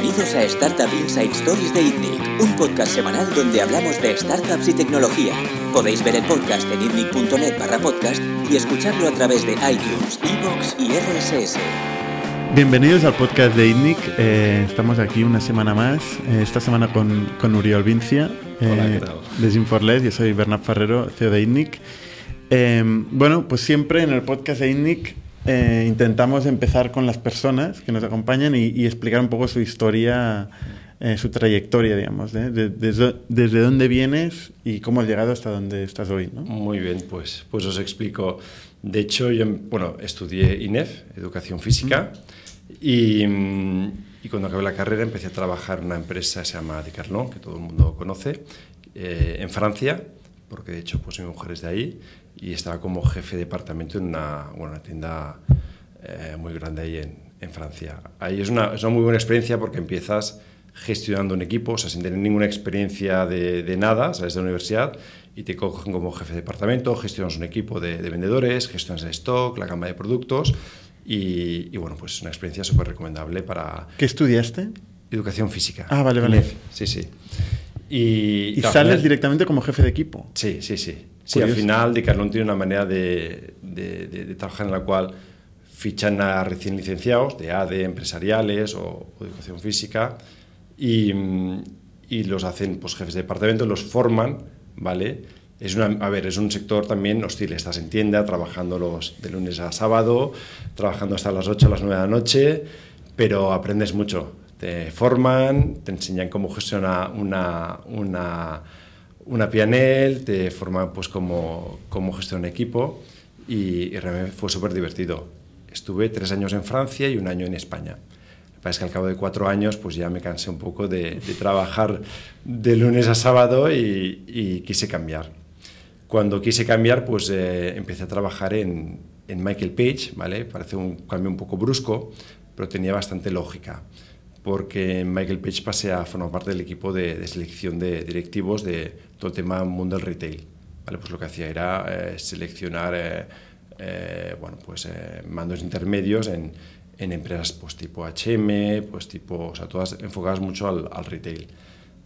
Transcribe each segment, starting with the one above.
Bienvenidos a Startup Inside Stories de ITNIC, un podcast semanal donde hablamos de startups y tecnología. Podéis ver el podcast en itnic.net barra podcast y escucharlo a través de iTunes, Evox y RSS. Bienvenidos al podcast de ITNIC. Eh, estamos aquí una semana más, eh, esta semana con, con Uriol Vincia, eh, de Sinforles. Yo soy Bernard Ferrero, CEO de ITNIC. Eh, bueno, pues siempre en el podcast de ITNIC eh, intentamos empezar con las personas que nos acompañan y, y explicar un poco su historia, eh, su trayectoria, digamos, ¿eh? de, desde, desde, dónde vienes y cómo has llegado hasta donde estás hoy. ¿no? Muy bien, pues, pues os explico. De hecho, yo bueno, estudié INEF, Educación Física, mm. y, y, cuando acabé la carrera empecé a trabajar en una empresa que se llama Decathlon, que todo el mundo conoce, eh, en Francia, porque de hecho pues mi mujer es de ahí, y estaba como jefe de departamento en una, bueno, una tienda eh, muy grande ahí en, en, Francia. Ahí es una, es una muy buena experiencia porque empiezas gestionando un equipo, o sea, sin tener ninguna experiencia de, de nada, sales de la universidad y te cogen como jefe de departamento, gestionas un equipo de, de vendedores, gestionas el stock, la gama de productos y, y bueno, pues una experiencia súper recomendable para... ¿Qué estudiaste? Educación física. Ah, vale, vale. Sí, sí. Y, ¿Y sales final, directamente como jefe de equipo. Sí, sí, sí. Sí, al final Decathlon tiene una manera de, de, de, de, trabajar en la cual fichan a recién licenciados de ADE, empresariales o, o educación física y, y, los hacen pues, jefes de departamento, los forman, ¿vale? Es una, a ver, es un sector también hostil, estás en tienda trabajando los de lunes a sábado, trabajando hasta las 8 o las 9 de la noche, pero aprendes mucho. Te forman, te enseñan cómo gestionar una, una una pianel, te forma pues como gestión de equipo y, realmente fue súper divertido. Estuve tres años en Francia y un año en España. Parece que al cabo de cuatro años pues ya me cansé un poco de, trabajar de lunes a sábado y, y, quise cambiar. Cuando quise cambiar pues eh, empecé a trabajar en, en Michael Page, ¿vale? Parece un cambio un poco brusco, pero tenía bastante lógica porque Michael Page pasé a formar parte del equipo de, de, selección de directivos de todo el tema mundo del retail. ¿vale? Pues lo que hacía era eh, seleccionar eh, eh, bueno, pues, eh, mandos intermedios en, en, empresas pues, tipo H&M, pues, tipo, o sea, todas enfocadas mucho al, al, retail.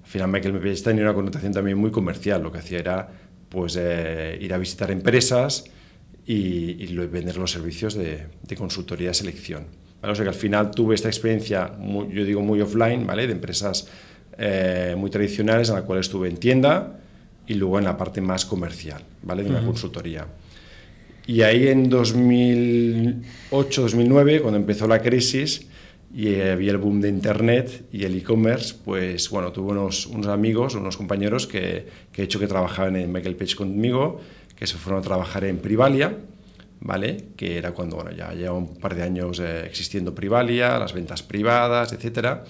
Al final Michael Page tenía una connotación también muy comercial. Lo que hacía era pues, eh, ir a visitar empresas y, y vender los servicios de, de consultoría de selección. ¿Vale? O sea que al final tuve esta experiencia, muy, yo digo muy offline, ¿vale? De empresas eh, muy tradicionales en la cual estuve en tienda y luego en la parte más comercial, ¿vale? De una uh -huh. consultoría. Y ahí en 2008-2009, cuando empezó la crisis y había el boom de Internet y el e-commerce, pues bueno, tuve unos, unos, amigos, unos compañeros que, que he hecho que trabajaban en Michael Page conmigo, que se fueron a trabajar en Privalia, ¿vale? Que era cuando, bueno, ya lleva un par de años eh, existiendo Privalia, las ventas privadas, etcétera.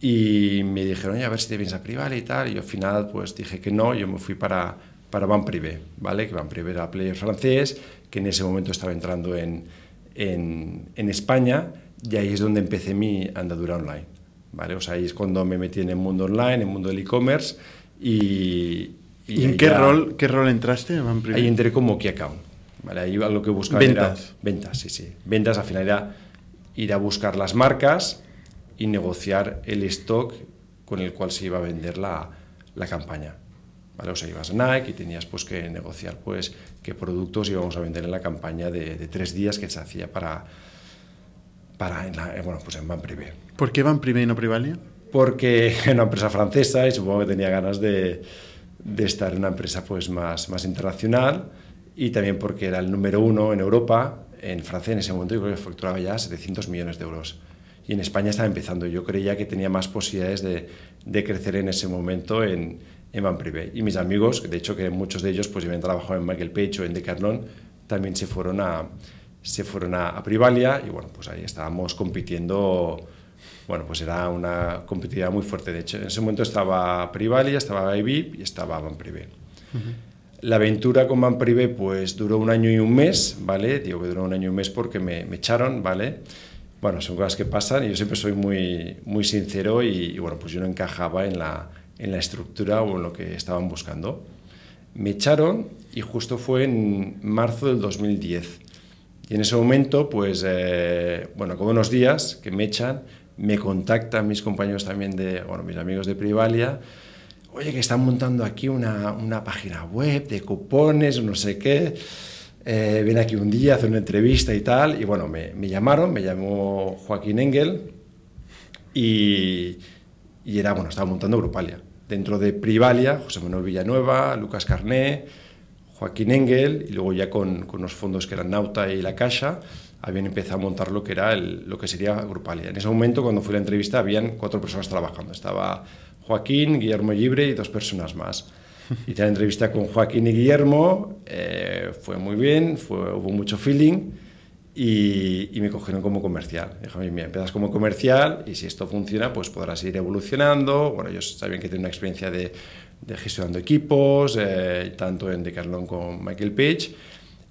Y me dijeron, a ver si te vienes a Privalia y tal. Y yo al final, pues dije que no, yo me fui para, para Van Privé, ¿vale? Que Van Privé era player francés, que en ese momento estaba entrando en, en, en España, y ahí es donde empecé mi andadura online, ¿vale? O sea, ahí es cuando me metí en el mundo online, en el mundo del e-commerce, y, y, ¿Y en qué rol, qué rol entraste en Van Privé? Ahí entré como Key Account. ¿Vale? Ahí lo que buscaba ventas. era ventas, sí, sí. Ventas al final era ir a buscar las marcas y negociar el stock con el cual se iba a vender la, la campaña. ¿Vale? O sea, ibas a Nike y tenías pues, que negociar pues, qué productos íbamos a vender en la campaña de, de tres días que se hacía para, para en, la, bueno, pues en Van Privé. ¿Por qué Van Privé y no Privalia? Porque era una empresa francesa y supongo que tenía ganas de, de estar en una empresa pues, más, más internacional y también porque era el número uno en Europa, en Francia en ese momento yo creo que facturaba ya 700 millones de euros. Y en España estaba empezando. Yo creía que tenía más posibilidades de, de crecer en ese momento en, en Van Privé. Y mis amigos, de hecho que muchos de ellos pues habían trabajado en Michael Page o en Decathlon, también se fueron a, se fueron a, a Privalia y bueno, pues ahí estábamos compitiendo bueno, pues era una competitividad muy fuerte. De hecho, en ese momento estaba Privalia, estaba IBIP y estaba Van Privé. Uh -huh. La aventura con Van Privé pues duró un año y un mes, ¿vale? Digo que duró un año y un mes porque me, me echaron, ¿vale? Bueno, son cosas que pasan y yo siempre soy muy, muy sincero y, y, bueno, pues yo no encajaba en la, en la estructura o en lo que estaban buscando. Me echaron y justo fue en marzo del 2010. Y en ese momento, pues, eh, bueno, como unos días que me echan, me contactan mis compañeros también de, bueno, mis amigos de Privalia, oye, que están montando aquí una, una página web de cupones, no sé qué, eh, ven aquí un día, hacer una entrevista y tal, y bueno, me, me llamaron, me llamó Joaquín Engel, y, era, bueno, estaba montando Grupalia. Dentro de Privalia, José Manuel Villanueva, Lucas Carné, Joaquín Engel, y luego ya con, con los fondos que eran Nauta y La Caixa, habían empezado a montar lo que, era el, lo que sería Grupalia. En ese momento, cuando fui a la entrevista, habían cuatro personas trabajando. Estaba Joaquín, Guillermo Libre y dos personas más. Hice la entrevista con Joaquín y Guillermo, eh, fue muy bien, hubo mucho feeling y, me cogieron como comercial. Dijeron, mira, empiezas como comercial y si esto funciona, pues podrás ir evolucionando. Bueno, ellos sabían que tenía una experiencia de, de gestionando equipos, eh, tanto en Decathlon con Michael Page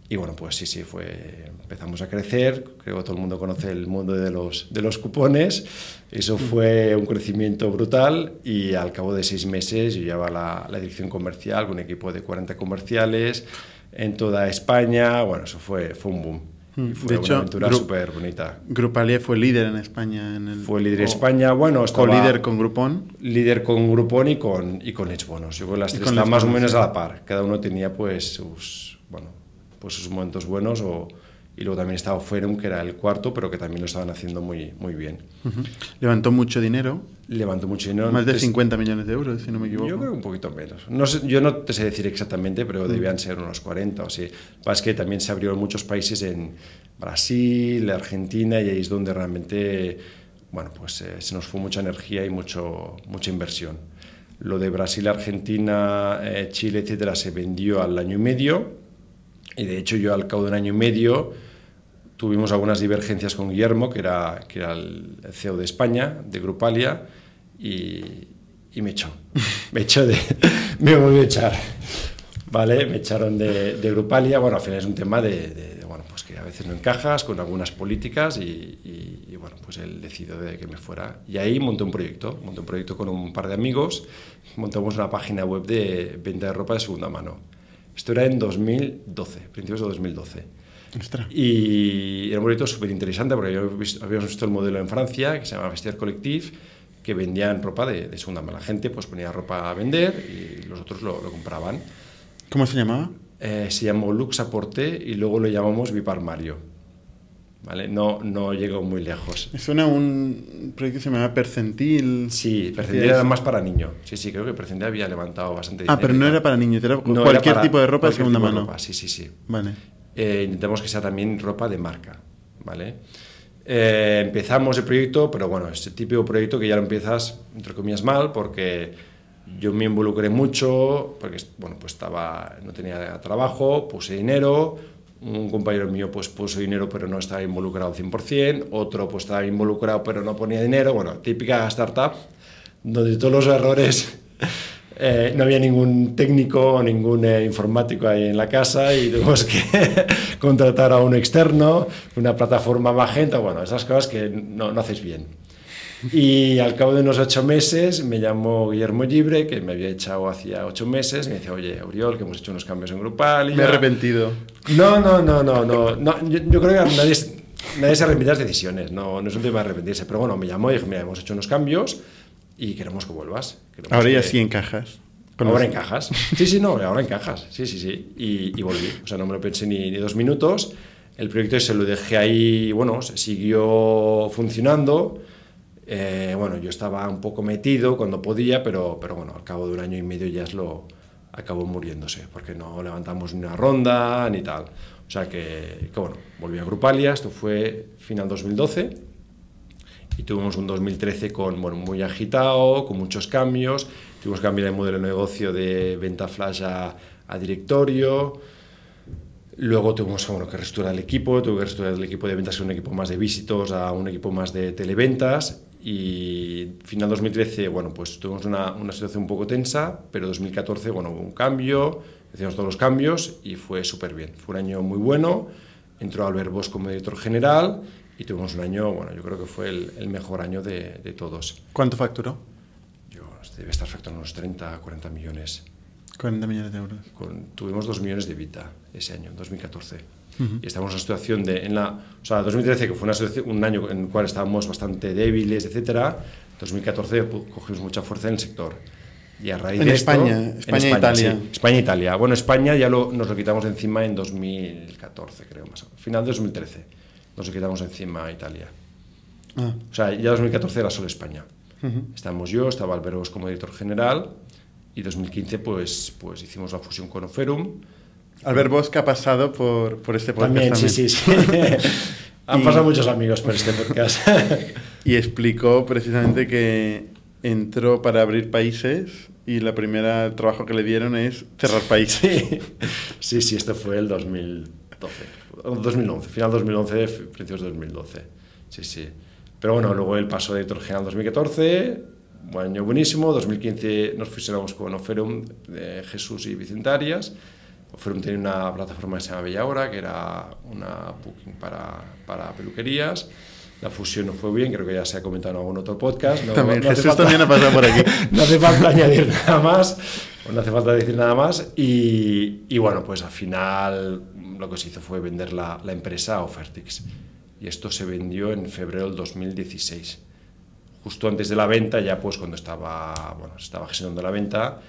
y bueno, pues sí, sí, fue, empezamos a crecer, creo que todo el mundo conoce el mundo de los, de los cupones, eso fue un crecimiento brutal y al cabo de seis meses yo llevaba la, la dirección comercial con un equipo de 40 comerciales en toda España, bueno, eso fue, fue un boom. Mm. Y fue De una hecho, aventura súper bonita. Grupalia fue líder en España. En el, Fue líder en España, bueno, estaba Co-líder con Groupon. líder con Groupon y con, y con Let's Bonus. Yo creo que las tres estaban más o menos a la par. Cada uno tenía pues sus, bueno, pues sus momentos buenos o, y luego también estaba Ferum, que era el cuarto, pero que también lo estaban haciendo muy, muy bien. Ujú. Levantó mucho dinero, Levantó mucho dinero. más de Entonces, 50 millones de euros, si no me equivoco. Yo creo que un poquito menos. No sé- yo no te sé decir exactamente, pero debían ser unos 40 o así. Es que también se abrió en muchos países en Brasil, Argentina, y ahí es donde realmente bueno, pues, eh, se nos fue mucha energía y mucho, mucha inversión. Lo de Brasil, Argentina, eh, Chile, etcétera, se vendió al año y medio. Y de hecho, yo al cabo de un año y medio tuvimos algunas divergencias con Guillermo, que era, que era el CEO de España, de Grupalia, y, y me echó. Me echó de. me volvió a echar. ¿Vale? Me echaron de, de Grupalia. Bueno, al final es un tema de, de- de, bueno, pues que a veces no encajas con algunas políticas y, y- y, bueno, pues él decidió de que me fuera. Y ahí monté un proyecto. Monté un proyecto con un par de amigos. Montamos una página web de venta de ropa de segunda mano. Esto era en 2012, principios de 2012. Ostras. Y era un proyecto súper interesante porque habíamos visto, habíamos visto el modelo en Francia que se llama Vestiaire Collectif, que vendían ropa de, de segunda mano. La gente pues ponía ropa a vender y los otros lo, lo compraban. ¿Cómo se llamaba? Eh, se llamó Lux Aporté y luego lo llamamos Viparmario. ¿Vale? No, no llegó muy lejos. Suena un proyecto que se llamaba Percentil. Sí, Percentil era más para niño. Sí, sí, creo que Percentil había levantado bastante Ah, dinero pero y no era para niños, era No, era cualquier para tipo de ropa de segunda mano. ropa, Sí, sí, sí. Vale. Eh, intentamos que sea también ropa de marca, ¿vale? Eh, empezamos el proyecto, pero bueno, es el típico proyecto que ya lo empiezas, entre comillas, mal, porque yo me involucré mucho, porque, bueno, pues estaba, no tenía trabajo, puse dinero, un compañero mío pues puso dinero pero no estaba involucrado al 100%, otro pues estaba involucrado pero no ponía dinero, bueno, típica startup, donde todos los errores eh, no había ningún técnico o ningún eh, informático ahí en la casa y tuvimos que contratar a un externo, una plataforma magenta, bueno, esas cosas que no, no hacéis bien. Y al cabo de unos ocho meses me llamó Guillermo Libre, que me había echado hacía ocho meses, y me decía, oye, Oriol, que hemos hecho unos cambios en Grupal. y Me he ya". arrepentido. No, no, no, no, no. no yo, yo creo que nadie, nadie se arrepiente de las decisiones, no, no es un tema de arrepentirse. Pero bueno, me llamó y dijo, mira, hemos hecho unos cambios y queremos que vuelvas. Queremos Ahora ya que- sí encajas. Ahora los- encajas. Sí, sí, no, ahora encajas. Sí, sí, sí. Y, y volví. O sea, no me lo pensé ni, ni dos minutos. El proyecto se lo dejé ahí, bueno, se siguió funcionando. Eh, bueno, yo estaba un poco metido cuando podía, pero, pero bueno, al cabo de un año y medio ya es lo acabó muriéndose, porque no levantamos ni una ronda ni tal. O sea que, bueno, volví a Grupalia, esto fue final 2012 y tuvimos un 2013 con, bueno, muy agitado, con muchos cambios. Tuvimos que cambiar el modelo de negocio de venta flash a, a directorio. Luego tuvimos bueno, que reestructurar el equipo, tuve que reestructurar el equipo de ventas de un equipo más de visitos a un equipo más de televentas. Y final 2013, bueno, pues tuvimos una, una situación un poco tensa, pero 2014, bueno, hubo un cambio, hicimos todos los cambios y fue súper bien. Fue un año muy bueno, entró Albert Bosch como director general y tuvimos un año, bueno, yo creo que fue el, el mejor año de, de todos. ¿Cuánto facturó? Yo debe estar facturando unos 30, 40 millones. 40 millones de euros. tuvimos 2 millones de Vita ese año, 2014. Y estamos en una situación de, en la, o sea, 2013, que fue una un año en el cual estábamos bastante débiles, etcétera, 2014 cogimos mucha fuerza en el sector. Y a raíz en de España, esto, España, España, Italia. España Italia. Bueno, España ya lo, nos lo quitamos encima en 2014, creo, más. Final de 2013 nos lo quitamos encima a Italia. Ah. O sea, ya 2014 era solo España. Estábamos yo, estaba Alberos como director general y 2015 pues, pues hicimos la fusión con Oferum. Albert Bosque ha pasado por, por este podcast también. sí, sí, sí. Han pasado muchos amigos por este podcast. y explicó precisamente que entró para abrir países y la primera trabajo que le dieron es cerrar países. Sí, sí, esto fue el 2012. 2011, final 2011, principios de 2012. Sí, sí. Pero bueno, luego él pasó de director general 2014, un año buenísimo. 2015 nos fusionamos con Oferum, de Jesús y Vicentarias. Oferum tenía una plataforma que se llama Bella Hora, que era una booking para, para peluquerías. La fusión no fue bien, creo que ya se ha comentado en algún otro podcast. No, también, Jesús también ha pasado por aquí. no hace falta añadir nada más, no hace falta decir nada más. Y, y, bueno, pues al final lo que se hizo fue vender la, la empresa a Ofertix. Y esto se vendió en febrero del 2016. Justo antes de la venta, ya pues cuando estaba, bueno, estaba gestionando la venta,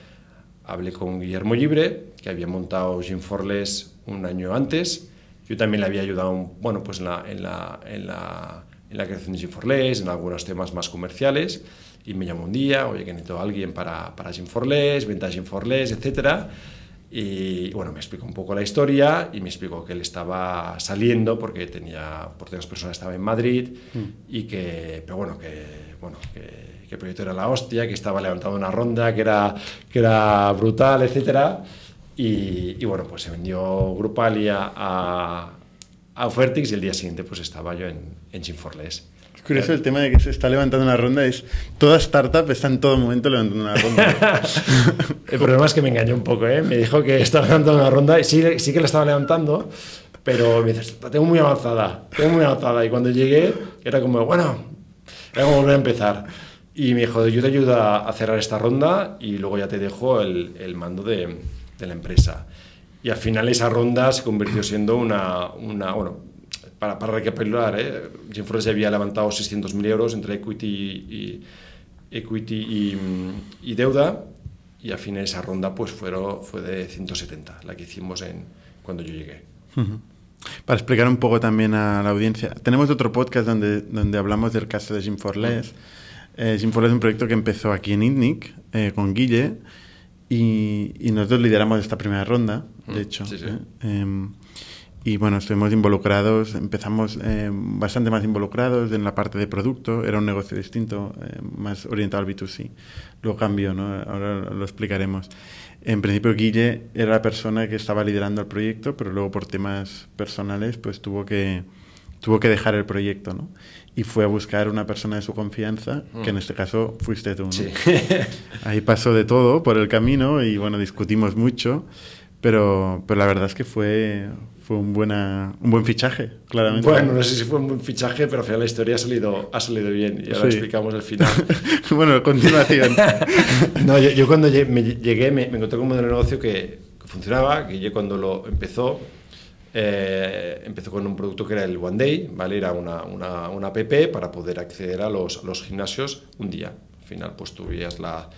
hablé con Guillermo Libre, que había montado Jim Forles un año antes. Yo también le había ayudado, bueno, pues en la, en la, en la, en la creación de Jim Forles, en algunos temas más comerciales. Y me llamó un día, oye, que necesito a alguien para, para Jim Forles, venta Jim Forles, etcétera. Y bueno, me explicó un poco la historia y me explicó que él estaba saliendo porque tenía, por otras personas estaba en Madrid mm. y que, pero bueno, que, bueno, que, el proyecto era la hostia, que estaba levantando una ronda, que era, que era brutal, etc. Y, y bueno, pues se vendió Grupalia a, a Ofertix y el día siguiente pues estaba yo en, en Chinforles curioso el tema de que se está levantando una ronda. Es toda startup está en todo momento levantando una ronda. el problema es que me engañó un poco, ¿eh? Me dijo que estaba levantando una ronda y sí, sí que la estaba levantando, pero me dices, la tengo muy avanzada, tengo muy avanzada. Y cuando llegué, era como, bueno, voy a volver a empezar. Y me dijo, yo te ayudo a cerrar esta ronda y luego ya te dejo el, el mando de, de, la empresa. Y al final esa ronda se convirtió siendo una, una bueno, para, para recapitular, ¿eh? Jim ya había levantado 600.000 euros entre equity y, equity y, deuda y al final esa ronda pues fue, fue de 170, la que hicimos en, cuando yo llegué. Para explicar un poco también a la audiencia, tenemos otro podcast donde, donde hablamos del caso de Jim Forles. Eh, es un proyecto que empezó aquí en ITNIC eh, con Guille y, y, nosotros lideramos esta primera ronda, de hecho. Sí, sí. ¿eh? Em, y bueno, estuvimos involucrados, empezamos eh, bastante más involucrados en la parte de producto, era un negocio distinto, eh, más orientado al B2C. Luego cambió, ¿no? ahora lo explicaremos. En principio Guille era la persona que estaba liderando el proyecto, pero luego por temas personales pues tuvo que, tuvo que dejar el proyecto, ¿no? Y fue a buscar una persona de su confianza, que en mm. este caso fuiste tú, ¿no? Sí. Ahí pasó de todo por el camino y bueno, discutimos mucho, pero, pero la verdad es que fue, fue un, buena, un buen fichaje, claramente. Bueno, no sé si fue un buen fichaje, pero al final la historia ha salido, ha salido bien y ahora explicamos el final. bueno, continuación. no, yo, cuando llegué, me, llegué me, encontré con un modelo de negocio que, funcionaba, que yo cuando lo empezó, eh, empezó con un producto que era el One Day, ¿vale? Era una, una, una app para poder acceder a los, los gimnasios un día. Al final, pues tú veías la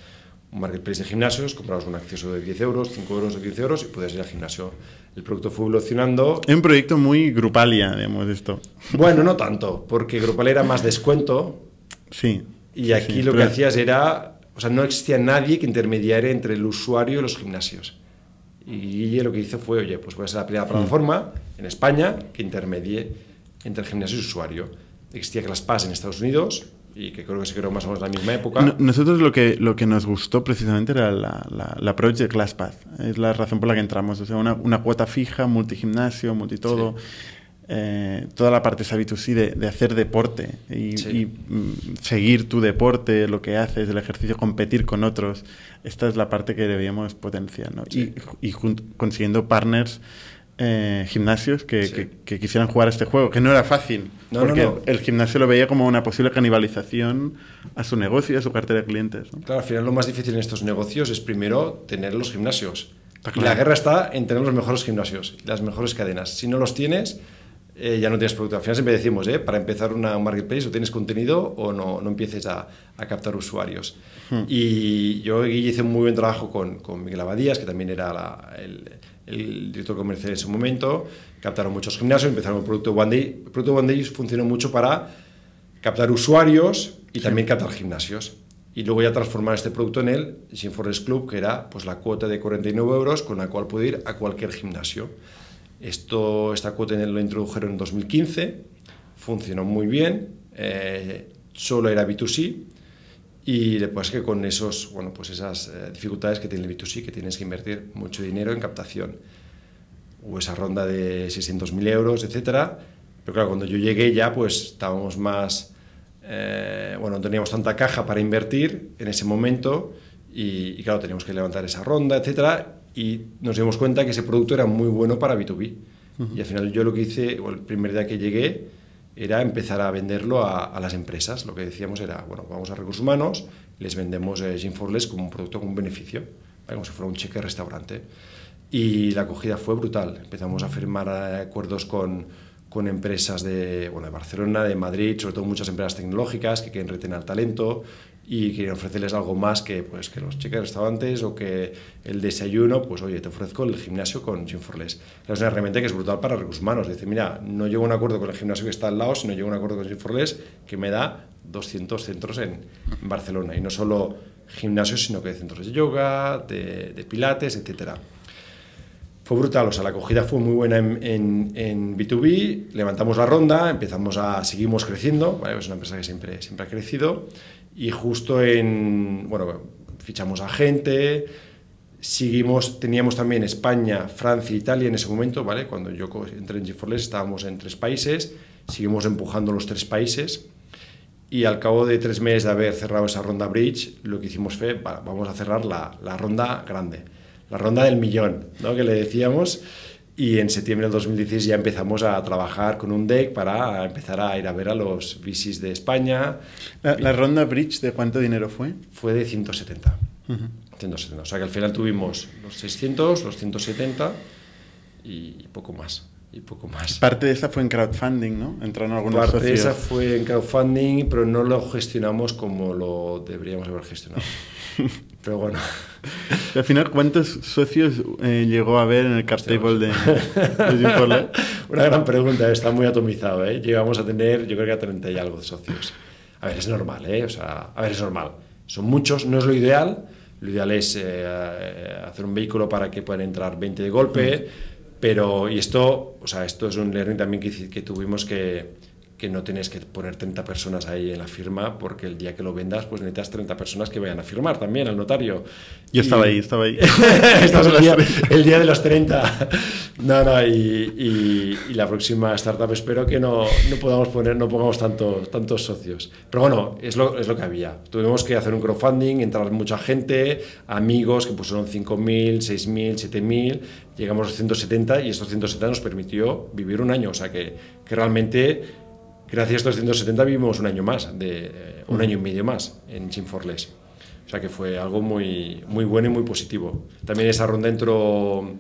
un marketplace de gimnasios, comprabas un acceso de 10 euros, 5 euros o 15 euros y podías ir al gimnasio. El producto fue evolucionando. Es un proyecto muy grupalia, digamos, esto. Bueno, no tanto, porque Grupalia era más descuento. Sí. Y aquí lo que hacías era, o sea, no existía nadie que intermediara entre el usuario y los gimnasios. Y Guille lo que hizo fue, oye, pues voy a ser la primera plataforma en España que intermedie entre el gimnasio y el usuario. Existía ClassPass en Estados Unidos, y que creo que se creó más o menos la misma época. nosotros lo que, lo que nos gustó precisamente era la, la, la approach de ClassPath. Es la razón por la que entramos. O sea, una, una cuota fija, multigimnasio, multitodo. Eh, toda la parte b 2 de, de, hacer deporte y, mm, seguir tu deporte, lo que haces, el ejercicio, competir con otros. Esta es la parte que debíamos potenciar. ¿no? Y, y consiguiendo partners eh, gimnasios que, que, quisieran jugar a este juego, que no era fácil, porque el gimnasio lo veía como una posible canibalización a su negocio y a su cartera de clientes. Claro, al final lo más difícil en estos negocios es primero tener los gimnasios. Y la guerra está en tener los mejores gimnasios, las mejores cadenas. Si no los tienes, eh, ya no tienes producto. Al final siempre decimos, eh, para empezar una, un marketplace o tienes contenido o no, no empieces a, a captar usuarios. Hmm. Y yo hice un muy buen trabajo con, con Miguel Abadías, que también era el, el, director comercial en ese momento. Captaron muchos gimnasios, empezaron el producto One Day. El producto One Day funcionó mucho para captar usuarios y también captar gimnasios. Y luego ya transformar este producto en el Gym Forest Club, que era pues, la cuota de 49 euros con la cual puede ir a cualquier gimnasio. Esto, esta cuota lo introdujeron en 2015, funcionó muy bien, eh, solo era B2C y después que con esos, bueno, pues esas eh, dificultades que tiene el B2C, que tienes que invertir mucho dinero en captación. Hubo esa ronda de 600.000 euros, etcétera, pero claro, cuando yo llegué ya pues estábamos más, eh, bueno, no teníamos tanta caja para invertir en ese momento y, y claro, teníamos que levantar esa ronda, etcétera, y nos dimos cuenta que ese producto era muy bueno para B2B. Y al final yo lo que hice, o el primer día que llegué, era empezar a venderlo a, las empresas. Lo que decíamos era, bueno, vamos a recursos humanos, les vendemos eh, Gymforless como un producto con un beneficio, como si fuera un cheque restaurante. Y la acogida fue brutal. Empezamos a firmar eh, acuerdos con, con empresas de, bueno, de Barcelona, de Madrid, sobre todo muchas empresas tecnológicas que quieren retener talento y quieren ofrecerles algo más que, pues, que los cheques restaurantes o que el desayuno, pues oye, te ofrezco el gimnasio con Gym for Less. Es una herramienta que es brutal para recursos humanos. Dice, mira, no llego un acuerdo con el gimnasio que está al lado, sino llego un acuerdo con Gym for Less que me da 200 centros en, Barcelona. Y no solo gimnasios, sino que centros de yoga, de, de pilates, etcétera fue brutal, o sea, la acogida fue muy buena en, en, en, B2B, levantamos la ronda, empezamos a, seguimos creciendo, es una empresa que siempre, siempre ha crecido, y justo en, bueno, fichamos a gente, seguimos, teníamos también España, Francia, Italia en ese momento, ¿vale? Cuando yo entré en G4Less estábamos en tres países, seguimos empujando los tres países, y al cabo de tres meses de haber cerrado esa ronda bridge, lo que hicimos fue, vamos a cerrar la, la ronda grande la ronda del millón, ¿no? que le decíamos. Y en septiembre del 2016 ya empezamos a trabajar con un deck para empezar a ir a ver a los VCs de España. ¿La, ronda Bridge de cuánto dinero fue? Fue de 170. 170. O sea que al final tuvimos los 600, los 170 y poco más y poco más. Parte de esa fue en crowdfunding, ¿no? Entraron algunos Parte de esa fue en crowdfunding, pero no lo gestionamos como lo deberíamos haber gestionado. pero bueno. al final, ¿cuántos socios eh, llegó a haber en el cap table de, de Una gran pregunta, está muy atomizado, ¿eh? Llegamos a tener, yo creo que a 30 y algo de socios. A ver, es normal, ¿eh? O sea, a ver, es normal. Son muchos, no es lo ideal. Lo ideal es eh, hacer un vehículo para que puedan entrar 20 de golpe. Mm pero, y esto, o sea, esto es un learning también que, que tuvimos que, que no tienes que poner 30 personas ahí en la firma porque el día que lo vendas pues necesitas 30 personas que vayan a firmar también al notario. Yo estaba ahí, estaba ahí. el, día, el, día, de los 30. No, no, y, y, la próxima startup espero que no, no podamos poner, no pongamos tantos, tantos socios. Pero bueno, es lo, es lo que había. Tuvimos que hacer un crowdfunding, entrar mucha gente, amigos que pusieron 5.000, 6.000, 7.000, llegamos a 170 y estos 170 nos permitió vivir un año. O sea que, que realmente gracias a estos 170 vivimos un año más, de, eh, un año y medio más en Gym for Less. O sea que fue algo muy, muy bueno y muy positivo. También esa ronda entró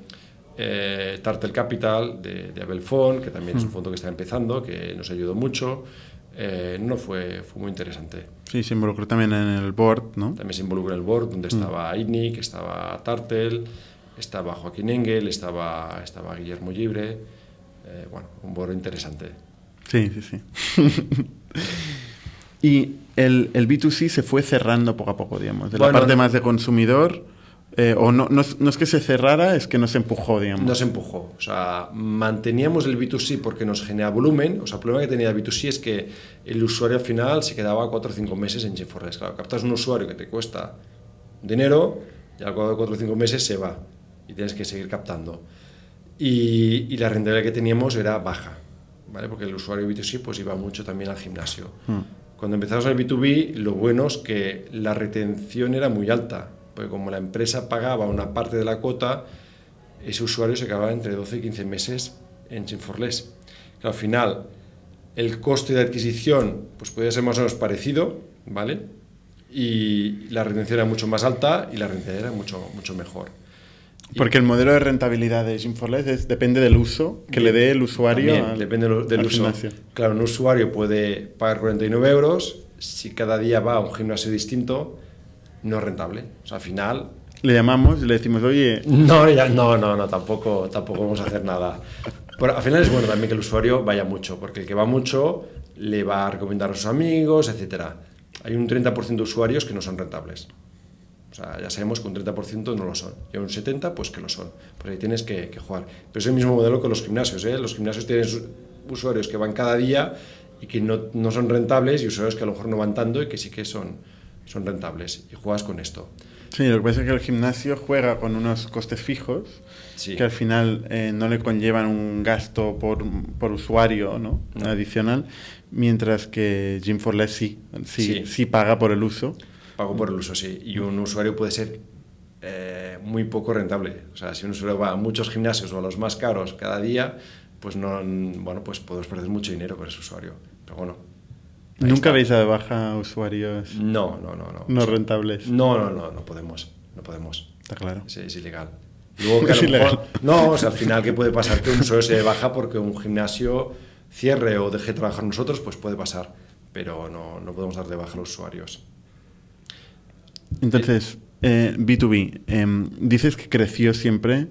eh, Tartel Capital de, de Abel que también es un fondo que está empezando, que nos ayudó mucho. Eh, no fue, fue muy interesante. Sí, se involucró también en el board, ¿no? También se involucró en el board, donde estaba ITNIC, estaba Tartel, estaba Joaquín Engel, estaba, estaba Guillermo Libre. bueno, un board interesante. Sí, sí, sí. y el, el, B2C se fue cerrando poco a poco, digamos, de la parte más de consumidor. Eh, o no, no, es que se cerrara, es que nos empujó, digamos. Nos empujó. O sea, manteníamos el B2C porque nos genera volumen. O sea, el problema que tenía el B2C es que el usuario al final se quedaba 4 o 5 meses en GeForce. Claro, captas un usuario que te cuesta dinero y al cabo de 4 o 5 meses se va y tienes que seguir captando. Y, y la rentabilidad que teníamos era baja. ¿Vale? porque el usuario B2C pues, iba mucho también al gimnasio. Hmm. Cuando empezamos en el B2B, lo bueno es que la retención era muy alta, porque como la empresa pagaba una parte de la cuota, ese usuario se acaba entre 12 y 15 meses en Gym4Less. Que al final, el coste de adquisición pues puede ser más o menos parecido, ¿vale? Y la retención era mucho más alta y la rentabilidad era mucho, mucho mejor. Porque el modelo de rentabilidad de Gym4Less depende del uso que le dé el usuario depende del uso. Claro, un usuario puede pagar 49 euros si cada día va a un gimnasio distinto, no es rentable. O sea, al final le llamamos y le decimos, oye... No, ya, no, no, no, tampoco, tampoco vamos a hacer nada. Pero al final es bueno también que el usuario vaya mucho, porque el que va mucho le va a recomendar a sus amigos, etc. Hay un 30% de usuarios que no son rentables. Sea, ya sabemos que un 30% no lo son. Y un 70% pues que lo son. Pues ahí tienes que, jugar. Pero es el mismo modelo que los gimnasios. ¿eh? Los gimnasios tienen usuarios que van cada día y que no, no, son rentables y usuarios que a lo mejor no van tanto y que sí que son, son rentables. Y juegas con esto. Sí, lo que pasa es que el gimnasio juega con unos costes fijos que al final eh, no le conllevan un gasto por, por usuario ¿no? adicional, mientras que Gym4Less sí, sí, sí, paga por el uso. Pago por el uso, sí. Y un usuario puede ser eh, muy poco rentable. O sea, si un usuario va a muchos gimnasios o a los más caros cada día, pues no, bueno, pues podemos perder mucho dinero con ese usuario. Pero bueno, ¿Nunca veis a de baja usuarios? No, no, no. No, no rentables. No, no, no, no podemos. No podemos. Está claro. Sí, es ilegal. Luego que a lo mejor, no, o sea, al final, ¿qué puede pasar? Que un usuario se baja porque un gimnasio cierre o deje de trabajar nosotros, pues puede pasar. Pero no, no podemos dar de baja a los usuarios. Entonces, eh, B2B, em, dices que creció siempre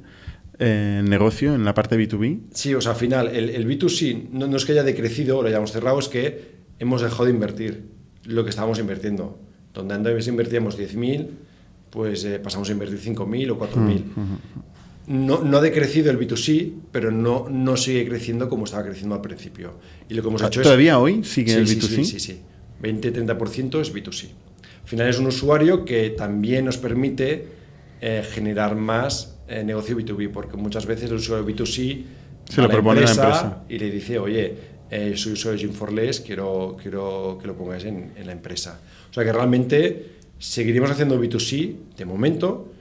eh, el negocio en la parte B2B. Sí, o sea, al final, el, el B2C no, no, es que haya decrecido, lo hayamos cerrado, es que hemos dejado de invertir lo que estábamos invirtiendo. Donde antes invertíamos 10.000, pues eh, pasamos a invertir 5.000 o 4.000. Mm, no, no ha decrecido el B2C, pero no, no sigue creciendo como estaba creciendo al principio. Y lo que hemos hecho ¿Todavía hoy sigue el B2C? Sí, sí, sí. 20-30% es B2C. Al final es un usuario que también nos permite eh, generar más eh, negocio B2B, porque muchas veces el usuario B2C se lo propone la empresa y le dice, oye, eh, soy usuario de Gym4Less, quiero, quiero que lo pongáis en, en, la empresa. O sea que realmente seguiremos haciendo B2C de momento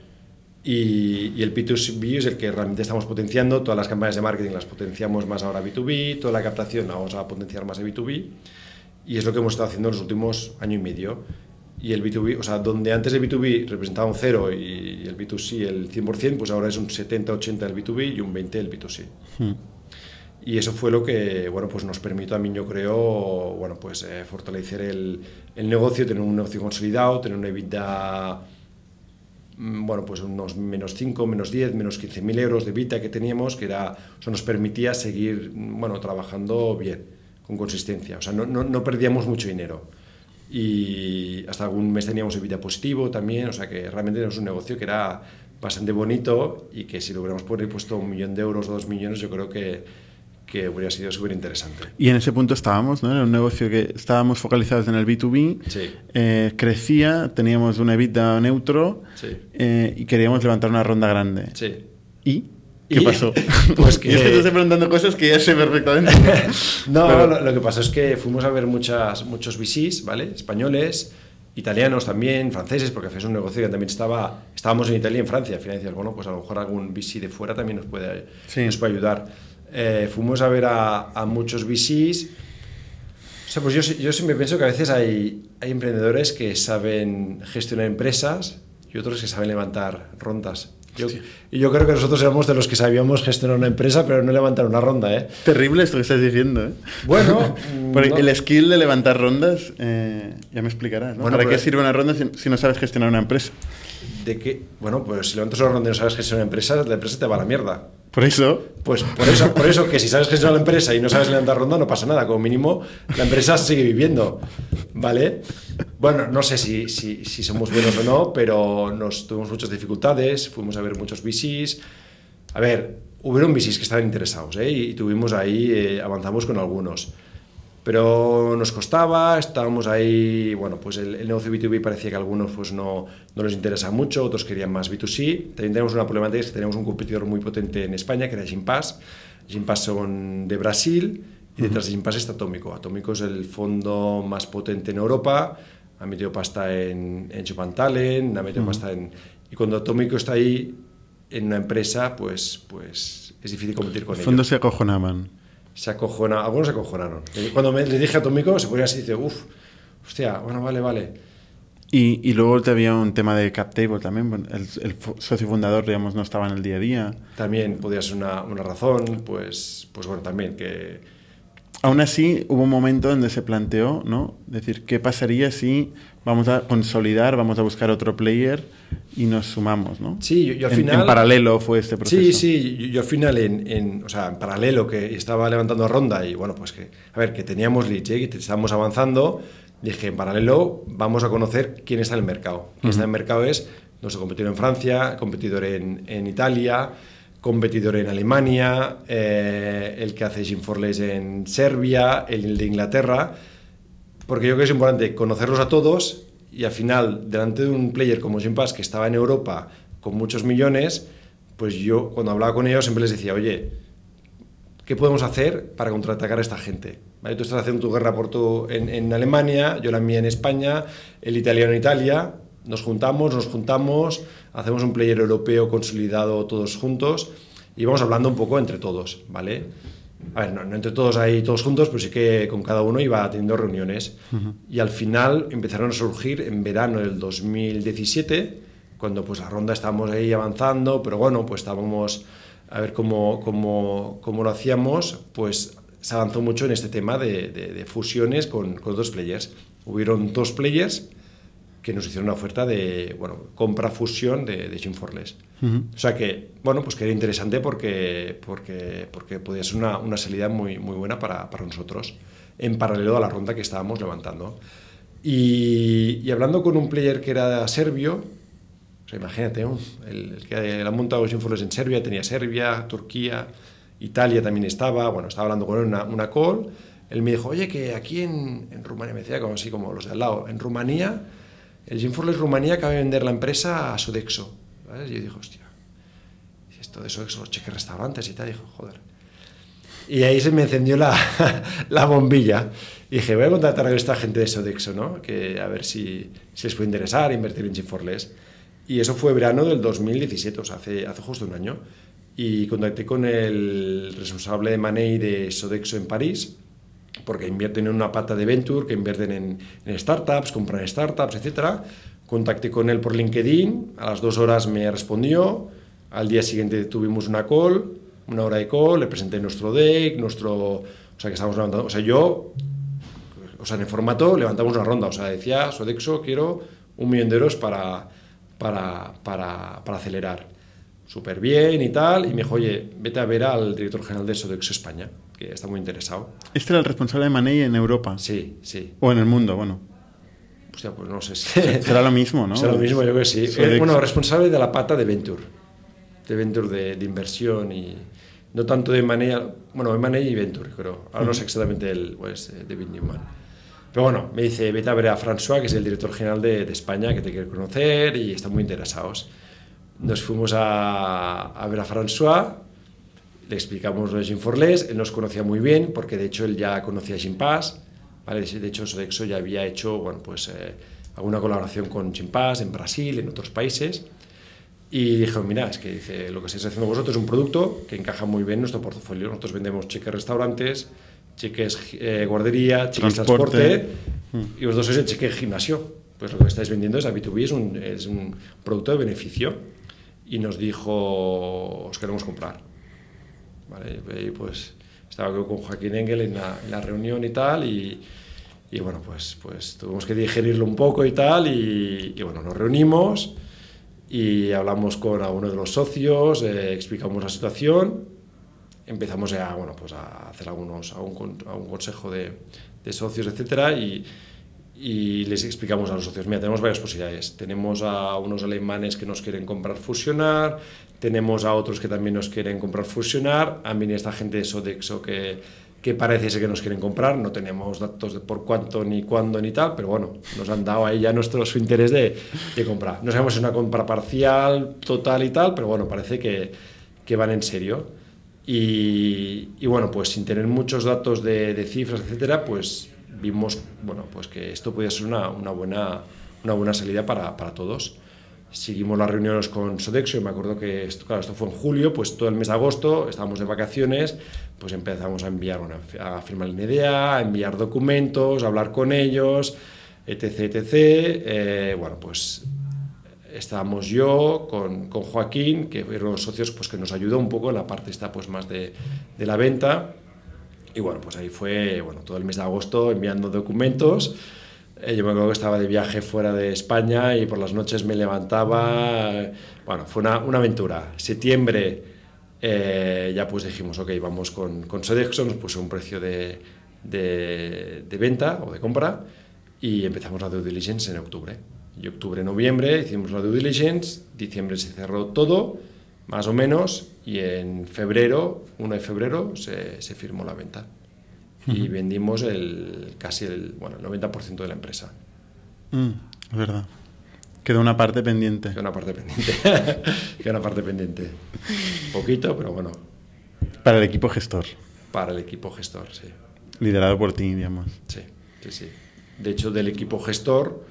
y, y, el B2B es el que realmente estamos potenciando. Todas las campañas de marketing las potenciamos más ahora B2B, toda la captación la vamos a potenciar más a B2B y es lo que hemos estado haciendo en los últimos año y medio. Y el B2B, o sea, donde antes el B2B representaba un 0 y el B2C el 100%, pues ahora es un 70-80 el B2B y un 20 el B2C. Hmm. Y eso fue lo que bueno, pues nos permitió a mí, yo creo, bueno, pues, eh, fortalecer el, el, negocio, tener un negocio consolidado, tener una EBITDA, mm, bueno, pues unos menos 5, menos 10, menos 15 mil euros de EBITDA que teníamos, que era, eso nos permitía seguir mm, bueno, trabajando bien, con consistencia. O sea, no, no, no perdíamos mucho dinero. Y hasta algún mes teníamos EBITDA positivo también, o sea que realmente era un negocio que era bastante bonito y que si lo hubiéramos puesto un millón de euros o dos millones, yo creo que que hubiera sido súper interesante. Y en ese punto estábamos, ¿no? Era un negocio que estábamos focalizados en el B2B, sí. eh, crecía, teníamos una EBITDA neutro sí. eh, y queríamos levantar una ronda grande. Sí. ¿Y? ¿Qué ¿Y? pasó? Pues que... Yo te estoy preguntando cosas que ya sé perfectamente. no, Pero... lo, lo, que pasó es que fuimos a ver muchas, muchos VCs, ¿vale? Españoles, italianos también, franceses, porque es un negocio que también estaba... Estábamos en Italia y en Francia. Decías, bueno, pues a lo mejor algún VC de fuera también nos puede, sí. nos puede ayudar. Eh, fuimos a ver a, a, muchos VCs. O sea, pues yo, yo siempre pienso que a veces hay, hay emprendedores que saben gestionar empresas y otros que saben levantar rondas. Yo, y yo creo que nosotros éramos de los que sabíamos gestionar una empresa, pero no levantar una ronda, ¿eh? Terrible esto que estás diciendo, ¿eh? Bueno... Porque no. el skill de levantar rondas, eh, ya me explicarás, ¿no? Bueno, ¿Para qué sirve una ronda si, si, no sabes gestionar una empresa? De que, bueno, pues si levantas una ronda y no sabes gestionar una empresa, la empresa te va a la mierda. Por eso. Pues por eso, por eso que si sabes gestionar la empresa y no sabes levantar ronda, no pasa nada. Como mínimo, la empresa sigue viviendo. ¿Vale? Bueno, no sé si, si, si somos buenos o no, pero nos tuvimos muchas dificultades, fuimos a ver muchos VCs. A ver, hubieron VCs que estaban interesados ¿eh? y tuvimos ahí, eh, avanzamos con algunos. Pero nos costaba, estábamos ahí, bueno, pues el, el, negocio B2B parecía que a algunos pues no, no les interesa mucho, otros querían más B2C. También tenemos una problemática, es que tenemos un competidor muy potente en España, que era Gympass. Gympass son de Brasil y detrás de Gympass está Atómico. Atómico es el fondo más potente en Europa, ha metido pasta en, en Chupantalen, ha metido uh -huh. pasta en... Y cuando Atómico está ahí, en una empresa, pues, pues es difícil competir con ellos. Los fondos se acojonaban. Se acojonaron, algunos se acojonaron. Cuando me, le dije a Atomico, se ponía así y dice, uff, hostia, bueno, vale, vale. Y, y, luego te había un tema de cap table también. El, el, socio fundador, digamos, no estaba en el día a día. También podía ser una, una razón, pues, pues bueno, también que... Aún así, hubo un momento donde se planteó, ¿no? Decir, ¿qué pasaría si vamos a consolidar, vamos a buscar otro player y nos sumamos, ¿no? Sí, yo, yo al en, final... En paralelo fue este proceso. Sí, sí, yo, yo al final, en, en, o sea, en paralelo, que estaba levantando ronda y bueno, pues que, a ver, que teníamos leads, ¿eh? que estábamos avanzando dije, en paralelo vamos a conocer quién está en el mercado. Quién está en el mercado es nuestro competidor en Francia, competidor en, en Italia, competidor en Alemania, eh, el que hace Ginforles en Serbia, el de Inglaterra, porque yo creo que es importante conocerlos a todos y al final, delante de un player como Gimpass que estaba en Europa con muchos millones, pues yo cuando hablaba con ellos siempre les decía, oye, ¿qué podemos hacer para contraatacar a esta gente? ¿Vale? Tú estás haciendo tu guerra por en, en, Alemania, yo la mía en España, el italiano en Italia, nos juntamos, nos juntamos, hacemos un player europeo consolidado todos juntos y vamos hablando un poco entre todos, ¿vale? A ver, no, no entre todos ahí todos juntos, pero sí que con cada uno iba teniendo reuniones. Uh -huh. Y al final empezaron a surgir en verano del 2017, cuando pues la ronda estábamos ahí avanzando, pero bueno, pues estábamos a ver cómo, cómo, cómo lo hacíamos, pues se avanzó mucho en este tema de, de, de fusiones con, con, dos players. Hubieron dos players que nos hicieron una oferta de bueno, compra-fusión de, de Gymforles. Uh -huh. O sea que, bueno, pues que era interesante porque, porque, porque podía ser una, una salida muy, muy buena para, para, nosotros, en paralelo a la ronda que estábamos levantando. Y, y hablando con un player que era serbio, o sea, imagínate, el, el, que ha montado Gymforles en Serbia, tenía Serbia, Turquía, Italia también estaba, bueno, estaba hablando con él una, una call, él me dijo, oye, que aquí en, en Rumanía, me decía como así como los de al lado, en Rumanía, el Gymforles Rumanía acaba de vender la empresa a Sodexo. ¿vale? Y yo dije, hostia, esto de Sodexo, los cheques restaurantes y tal, dijo, joder. Y ahí se me encendió la, la bombilla. Y dije, voy a contactar a esta gente de Sodexo, ¿no? Que a ver si, si les puede interesar invertir en Gymforles. Y eso fue verano del 2017, o sea, hace, hace justo un año. Y contacté con el responsable de Money de Sodexo en París, porque invierten en una pata de venture, que invierten en, en startups, compran startups, etc. Contacté con él por LinkedIn, a las dos horas me respondió, al día siguiente tuvimos una call, una hora de call, le presenté nuestro deck, nuestro... O sea, que estábamos levantando... O sea, yo... O sea, en el formato levantamos una ronda, o sea, decía, Sodexo, quiero un millón de euros para, para, para, para acelerar. Súper bien y tal, y me dijo, oye, vete a ver al director general de Sodexo España, que está muy interesado. ¿Este era el responsable de Money en Europa? Sí, sí. ¿O en el mundo? Bueno. Hostia, pues no sé si... Será lo mismo, ¿no? Será lo mismo, yo creo que sí. Sodexo. Bueno, responsable de la pata de Venture, de Venture de, de inversión y no tanto de Money, bueno, de Money y Venture, creo. Ahora uh -huh. no sé exactamente el, pues, David Newman. Pero bueno, me dice, vete a ver a François, que es el director general de, de España, que te quiere conocer y están muy interesados. Nos fuimos a, a ver a François, le explicamos lo de Gymforles, él nos conocía muy bien, porque de hecho él ya conocía Gympass, ¿vale? de hecho Sodexo ya había hecho bueno, pues, eh, alguna colaboración con Gympass en Brasil, en otros países, y dijo, mira, es que dice, lo que estáis haciendo vosotros es un producto que encaja muy bien en nuestro portafolio, nosotros vendemos cheques restaurantes, cheques eh, guardería, cheques transporte, transporte y vosotros sois el cheque gimnasio, pues lo que estáis vendiendo es a B2B, es un, es un producto de beneficio, y nos dijo, os queremos comprar. ¿Vale? Y pues estaba con Joaquín Engel en la, en la reunión y tal, y, y, bueno, pues, pues tuvimos que digerirlo un poco y tal, y, y bueno, nos reunimos y hablamos con algunos de los socios, eh, explicamos la situación, empezamos a, bueno, pues a hacer algunos, a un, a un consejo de, de socios, etcétera, y, y les explicamos a los socios, mira, tenemos varias posibilidades. Tenemos a unos alemanes que nos quieren comprar fusionar, tenemos a otros que también nos quieren comprar fusionar, a mí esta gente de Sodexo que, que parece ser que nos quieren comprar, no tenemos datos de por cuánto, ni cuándo, ni tal, pero bueno, nos han dado ahí ya nuestro su interés de, de comprar. No sabemos si es una compra parcial, total y tal, pero bueno, parece que, que van en serio. Y, y, bueno, pues sin tener muchos datos de, de cifras, etcétera, pues vimos bueno, pues que esto podía ser una, una, buena, una buena salida para, para todos. seguimos las reuniones con Sodexo y me acuerdo que esto, claro, esto fue en julio, pues todo el mes de agosto estábamos de vacaciones, pues empezamos a enviar, una a firmar la idea, a enviar documentos, a hablar con ellos, etc, etc. Eh, bueno, pues estábamos yo con, con, Joaquín, que fueron los socios pues, que nos ayudó un poco en la parte esta pues, más de, de la venta. Y bueno, pues ahí fue bueno, todo el mes de agosto enviando documentos. Eh, yo me acuerdo que estaba de viaje fuera de España y por las noches me levantaba. Bueno, fue una, una aventura. Septiembre eh, ya pues dijimos, ok, vamos con, con Sodexo, nos puso un precio de, de, de, venta o de compra y empezamos la due diligence en octubre. Y octubre, noviembre hicimos la due diligence, diciembre se cerró todo, más o menos, y en febrero, 1 de febrero, se, se firmó la venta y vendimos el, casi el, bueno, el 90% de la empresa. Mm, es verdad. Quedó una parte pendiente. Quedó una parte pendiente. Quedó una parte pendiente. Poquito, pero bueno. Para el equipo gestor. Para el equipo gestor, sí. Liderado por ti, digamos. Sí, sí, sí. De hecho, del equipo gestor,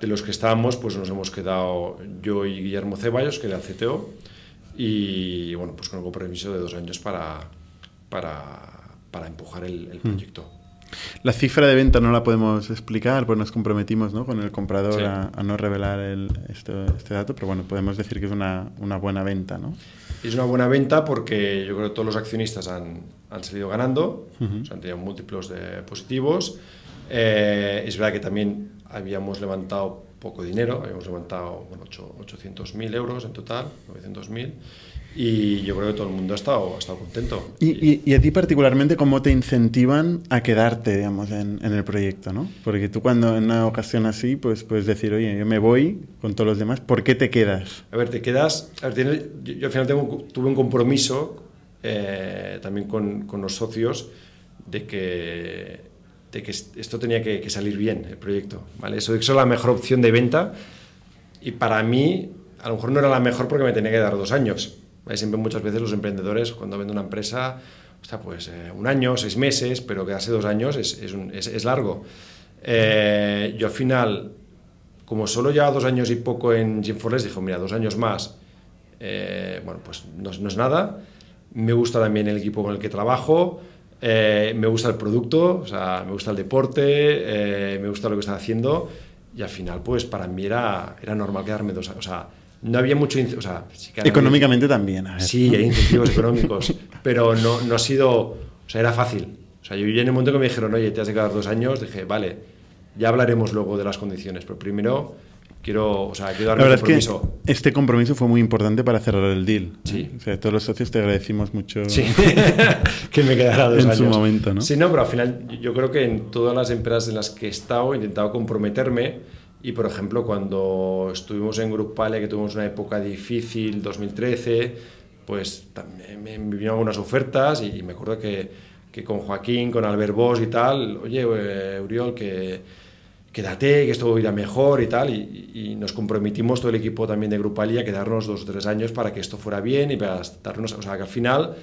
de los que estábamos, pues nos hemos quedado yo y Guillermo Ceballos, que era el CTO, y bueno, pues con un compromiso de dos años para, para para empujar el, el hmm. proyecto. La cifra de venta no la podemos explicar, pues nos comprometimos ¿no? con el comprador sí. a, a, no revelar el, este, este, dato, pero bueno, podemos decir que es una, una, buena venta, ¿no? Es una buena venta porque yo creo que todos los accionistas han, han salido ganando, uh -huh. o sea, han tenido múltiplos de positivos. Eh, es verdad que también habíamos levantado poco dinero, habíamos levantado bueno, 800.000 euros en total, 900.000 y yo creo que todo el mundo ha estado, ha estado contento. ¿Y, y, y a ti particularmente cómo te incentivan a quedarte, digamos, en, en, el proyecto, no? Porque tú cuando en una ocasión así, pues puedes decir, oye, yo me voy con todos los demás, ¿por qué te quedas? A ver, te quedas, a ver, tienes, yo, yo, al final tengo, tuve un compromiso eh, también con, con, los socios de que, de que esto tenía que, que, salir bien, el proyecto, ¿vale? Eso, es la mejor opción de venta y para mí, a lo mejor no era la mejor porque me tenía que dar dos años, Siempre muchas veces los emprendedores cuando venden una empresa, sea, pues eh, un año, seis meses, pero que hace dos años es, es, un, es, es largo. Eh, yo al final, como solo llevaba dos años y poco en Jim Forless, dije, mira, dos años más, eh, bueno, pues no, no, es nada. Me gusta también el equipo con el que trabajo, eh, me gusta el producto, o sea, me gusta el deporte, eh, me gusta lo que están haciendo y al final, pues para mí era, era normal quedarme dos años. O sea, no había mucho... O sea, sí Económicamente también. A ver. Sí, hay incentivos económicos, pero no, no ha sido... O sea, era fácil. O sea, yo en el momento que me dijeron, oye, te has de quedar dos años, dije, vale, ya hablaremos luego de las condiciones, pero primero quiero, o sea, quiero dar La verdad compromiso. Es que este compromiso fue muy importante para cerrar el deal. Sí. O sea, todos los socios te agradecimos mucho. Sí, que me quedara dos en años. Su momento, ¿no? Sí, no, pero al final yo creo que en todas las empresas en las que he estado he intentado comprometerme y por ejemplo, cuando estuvimos en Grupale, que tuvimos una época difícil, 2013, pues también me vinieron algunas ofertas y, me acuerdo que, que, con Joaquín, con Albert Bosch y tal, oye, eh, Uriol, que quédate, que esto irá mejor y tal, y, y, nos comprometimos todo el equipo también de Grupalia a quedarnos dos o tres años para que esto fuera bien y para darnos, o sea, que al final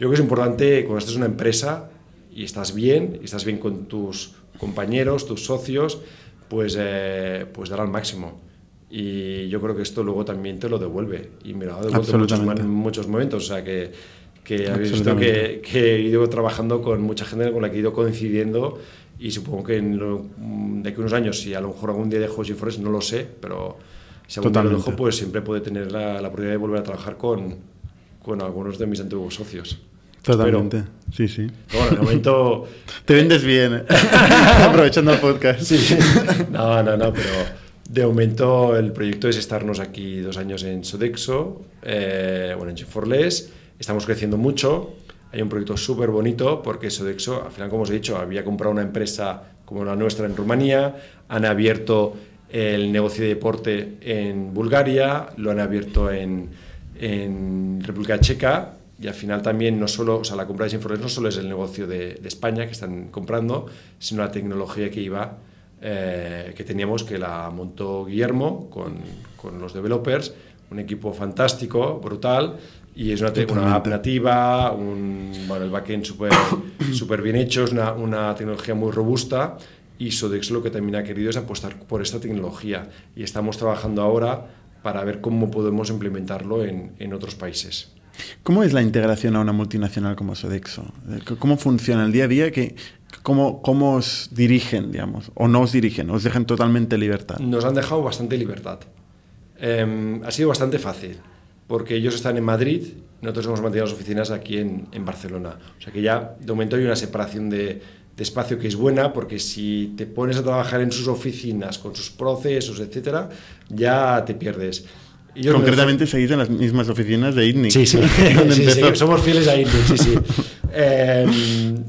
yo creo que es importante cuando estás en una empresa y estás bien, y estás bien con tus compañeros, tus socios, pues, eh, pues dar al máximo. Y yo creo que esto luego también te lo devuelve. Y me lo ha devuelto en muchos, muchos, momentos. O sea, que, que habéis visto que, que, he ido trabajando con mucha gente con la que he ido coincidiendo. Y supongo que en lo, de aquí unos años, si a lo mejor algún día dejo Forest, no lo sé, pero si algún día lo dejo, pues siempre puede tener la, la oportunidad de volver a trabajar con, con algunos de mis antiguos socios. Totalmente, Espero. sí, sí. Pero bueno, de momento... Te vendes bien, aprovechando el podcast. Sí, no, no, no, pero de momento el proyecto es estarnos aquí dos años en Sodexo, eh, bueno, en G4Less, estamos creciendo mucho, hay un proyecto súper bonito porque Sodexo, al final, como os he dicho, había comprado una empresa como la nuestra en Rumanía, han abierto el negocio de deporte en Bulgaria, lo han abierto en, en República Checa y al final también no solo, o sea, la compra de Sinforles no solo es el negocio de, de, España que están comprando, sino la tecnología que iba, eh, que teníamos, que la montó Guillermo con, con, los developers, un equipo fantástico, brutal, y es una, una app nativa, un, bueno, el backend súper super bien hecho, es una, una tecnología muy robusta, y Sodexo lo que también ha querido es apostar por esta tecnología, y estamos trabajando ahora para ver cómo podemos implementarlo en, en otros países. ¿Cómo es la integración a una multinacional como Sodexo? ¿Cómo funciona el día a día? ¿Qué, cómo, ¿Cómo os dirigen, digamos? ¿O no os dirigen? ¿Os dejan totalmente libertad? Nos han dejado bastante libertad. Em, ha sido bastante fácil, porque ellos están en Madrid, nosotros hemos mantenido las oficinas aquí en, en Barcelona. O sea que ya de momento hay una separación de, de, espacio que es buena, porque si te pones a trabajar en sus oficinas, con sus procesos, etcétera, ya te pierdes. Concretamente seguís en las mismas oficinas de ITNIC. Sí, sí, somos fieles a ITNIC, sí, sí. Em,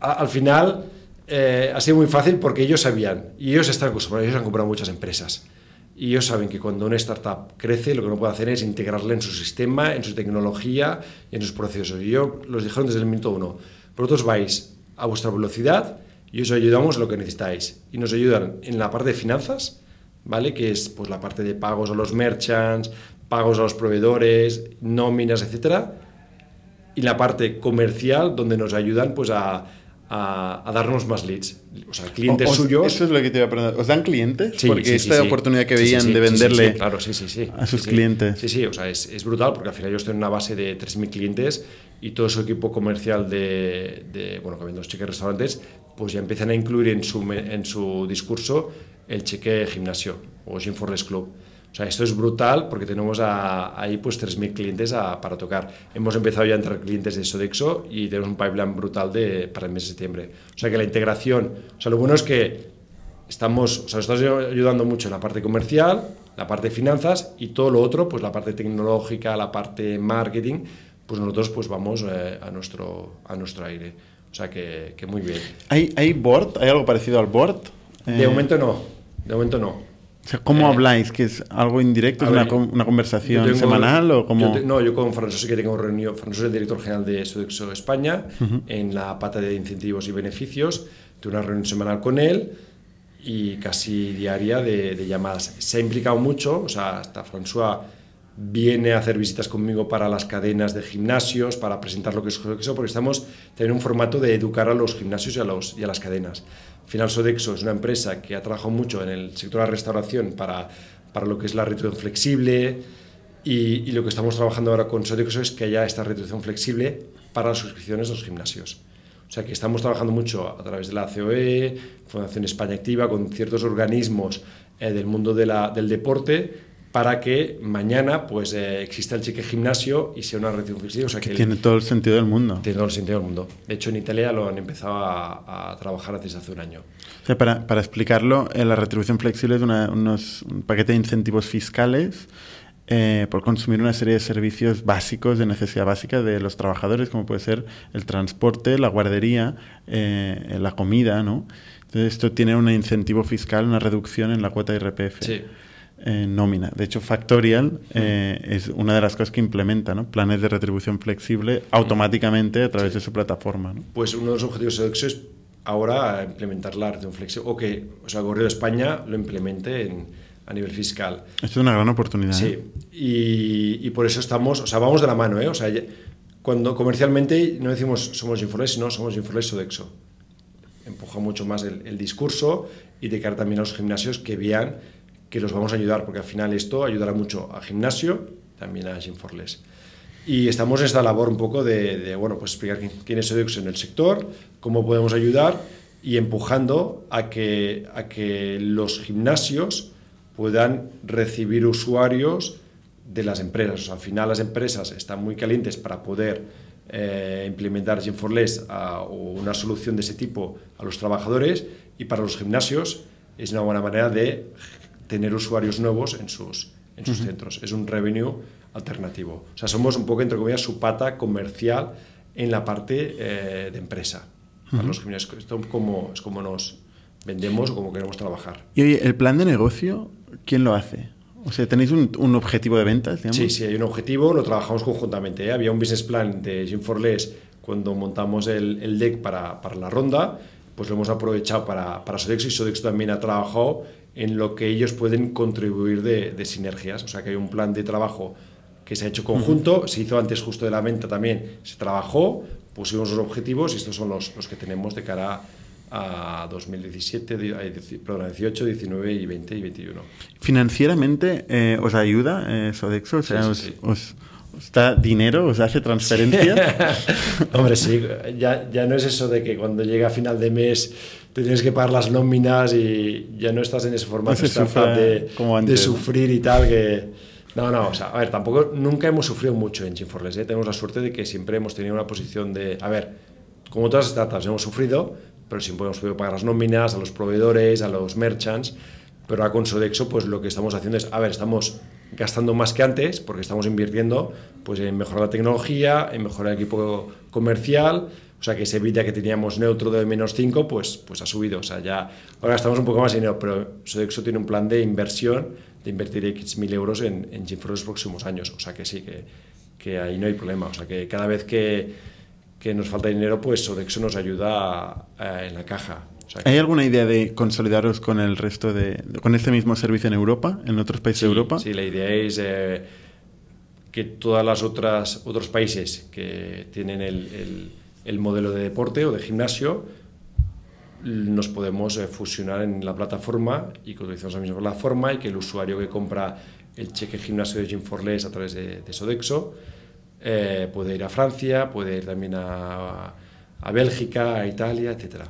al final eh, ha sido muy fácil porque ellos sabían, y ellos están acostumbrados, ellos han comprado muchas empresas. Y ellos saben que cuando una startup crece, lo que no puede hacer es integrarla en su sistema, en su tecnología y en sus procesos. Y yo los dijeron desde el minuto uno, vosotros vais a vuestra velocidad y os ayudamos lo que necesitáis. Y nos ayudan en la parte de finanzas, ¿vale? Que es pues, la parte de pagos a los merchants, pagos a los proveedores, nóminas, etcétera. Y la parte comercial, donde nos ayudan pues, a, a, darnos más leads. O sea, clientes suyos. Eso es lo que te iba a preguntar. ¿Os dan clientes? Sí, porque esta oportunidad que veían de venderle claro, a sus clientes. Sí, sí, o sea, es, es, brutal porque al final ellos tienen una base de 3.000 clientes y todo su equipo comercial de, de bueno, que venden los cheques restaurantes, pues ya empiezan a incluir en su, en su discurso el cheque gimnasio o Gym for Club. O sea, esto es brutal porque tenemos ahí pues 3.000 clientes para tocar. Hemos empezado ya a entrar clientes de Sodexo y tenemos un pipeline brutal de, para el mes de septiembre. O sea, que la integración, o sea, lo bueno es que estamos, o sea, estamos ayudando mucho en la parte comercial, la parte de finanzas y todo lo otro, pues la parte tecnológica, la parte marketing, pues nosotros pues vamos eh, a, nuestro, a nuestro aire. O sea, que, que muy bien. ¿Hay, ¿Hay board? ¿Hay algo parecido al board? De eh, momento no, de momento no. ¿Cómo eh, habláis? ¿Que es algo indirecto? ¿Es una, una, conversación semanal o cómo? no, yo con Fernando sí que tengo reunión. Fernando es el director general de Sodexo España en la pata de incentivos y beneficios. Tengo una reunión semanal con él y casi diaria de, de, llamadas. Se ha implicado mucho, o sea, hasta François viene a hacer visitas conmigo para las cadenas de gimnasios, para presentar lo que es Sodexo, porque estamos en un formato de educar a los gimnasios y a, los, y a las cadenas. Al final Sodexo es una empresa que ha trabajado mucho en el sector de la restauración para, para lo que es la retribución flexible y, lo que estamos trabajando ahora con Sodexo es que haya esta retribución flexible para las suscripciones de los gimnasios. O sea que estamos trabajando mucho a través de la COE, Fundación España Activa, con ciertos organismos eh, del mundo de del deporte para que mañana pues eh, exista el cheque gimnasio y sea una retribución flexible. O sea, que, tiene todo el sentido del mundo. Tiene todo el sentido del mundo. De hecho, en Italia lo han empezado a, trabajar desde hace un año. O sea, para, para explicarlo, eh, la retribución flexible es unos, un paquete de incentivos fiscales eh, por consumir una serie de servicios básicos de necesidad básica de los trabajadores, como puede ser el transporte, la guardería, la comida, ¿no? Entonces esto tiene un incentivo fiscal, una reducción en la cuota de IRPF. Sí. Eh, nómina. De hecho, Factorial eh, es una de las cosas que implementa, ¿no? Planes de retribución flexible automáticamente a través de su plataforma. ¿no? Pues uno de los objetivos de Sodexo es ahora implementar la retribución flexible o que o sea, Correo de España lo implemente a nivel fiscal. Esto es una gran oportunidad. Sí, ¿eh? y, y, por eso estamos, o sea, vamos de la mano, ¿eh? O sea, cuando comercialmente no decimos somos Inforles, sino somos Inforles Sodexo. Empuja mucho más el, el discurso y de cara también a los gimnasios que vean que los vamos a ayudar, porque al final esto ayudará mucho a gimnasio, también a Gym for Less. Y estamos en esta labor un poco de, bueno, pues explicar quién es Sodexo en el sector, cómo podemos ayudar y empujando a que, a que los gimnasios puedan recibir usuarios de las empresas. O sea, al final las empresas están muy calientes para poder eh, implementar Gym for Less o una solución de ese tipo a los trabajadores y para los gimnasios es una buena manera de tener usuarios nuevos en sus, en sus centros. Es un revenue alternativo. O sea, somos un poco, entre comillas, su pata comercial en la parte eh, de empresa. los gimnasios, esto como, es como nos vendemos o como queremos trabajar. ¿Y el plan de negocio, quién lo hace? O sea, ¿tenéis un, un objetivo de ventas? Sí, sí, hay un objetivo, lo trabajamos conjuntamente. ¿eh? Había un business plan de Gym for Less cuando montamos el, el deck para, para, la ronda, pues lo hemos aprovechado para, para Sodexo y Sodexo también ha trabajado en lo que ellos pueden contribuir de, sinergias. O sea que hay un plan de trabajo que se ha hecho conjunto, se hizo antes justo de la venta también, se trabajó, pusimos los objetivos y estos son los, los que tenemos de cara a 2017, perdón, 18, 19 y 20 y 21. ¿Financieramente eh, os ayuda eh, Sodexo? O sea, os, os, da dinero? ¿Os hace transferencia? Hombre, sí, ya, ya no es eso de que cuando llega a final de mes tienes que pagar las nóminas y ya no estás en ese formato de, de, sufrir y tal que... No, no, o sea, a ver, tampoco, nunca hemos sufrido mucho en Chinforles, ¿eh? tenemos la suerte de que siempre hemos tenido una posición de, a ver, como todas las startups hemos sufrido, pero siempre hemos podido pagar las nóminas a los proveedores, a los merchants, pero ahora con Sodexo pues lo que estamos haciendo es, a ver, estamos gastando más que antes porque estamos invirtiendo pues en mejorar la tecnología, en mejorar el equipo comercial, o sea que ese vida que teníamos neutro de menos 5 pues, pues ha subido, o sea ya ahora estamos un poco más dinero, pero Sodexo tiene un plan de inversión de invertir X mil euros en, en en los próximos años, o sea que sí, que, que ahí no hay problema, o sea que cada vez que que nos falta dinero, pues Sodexo nos ayuda en la caja. ¿Hay alguna idea de consolidaros con el resto de, con este mismo servicio en Europa, en otros países de Europa? Sí, la idea es eh, que todas las otras otros países que tienen el, el, modelo de deporte o de gimnasio nos podemos eh, fusionar en la plataforma y que utilicemos la misma plataforma y que el usuario que compra el cheque gimnasio de Gym for Less a través de, de Sodexo eh, puede ir a Francia, puede ir también a, a Bélgica, a Italia, etc.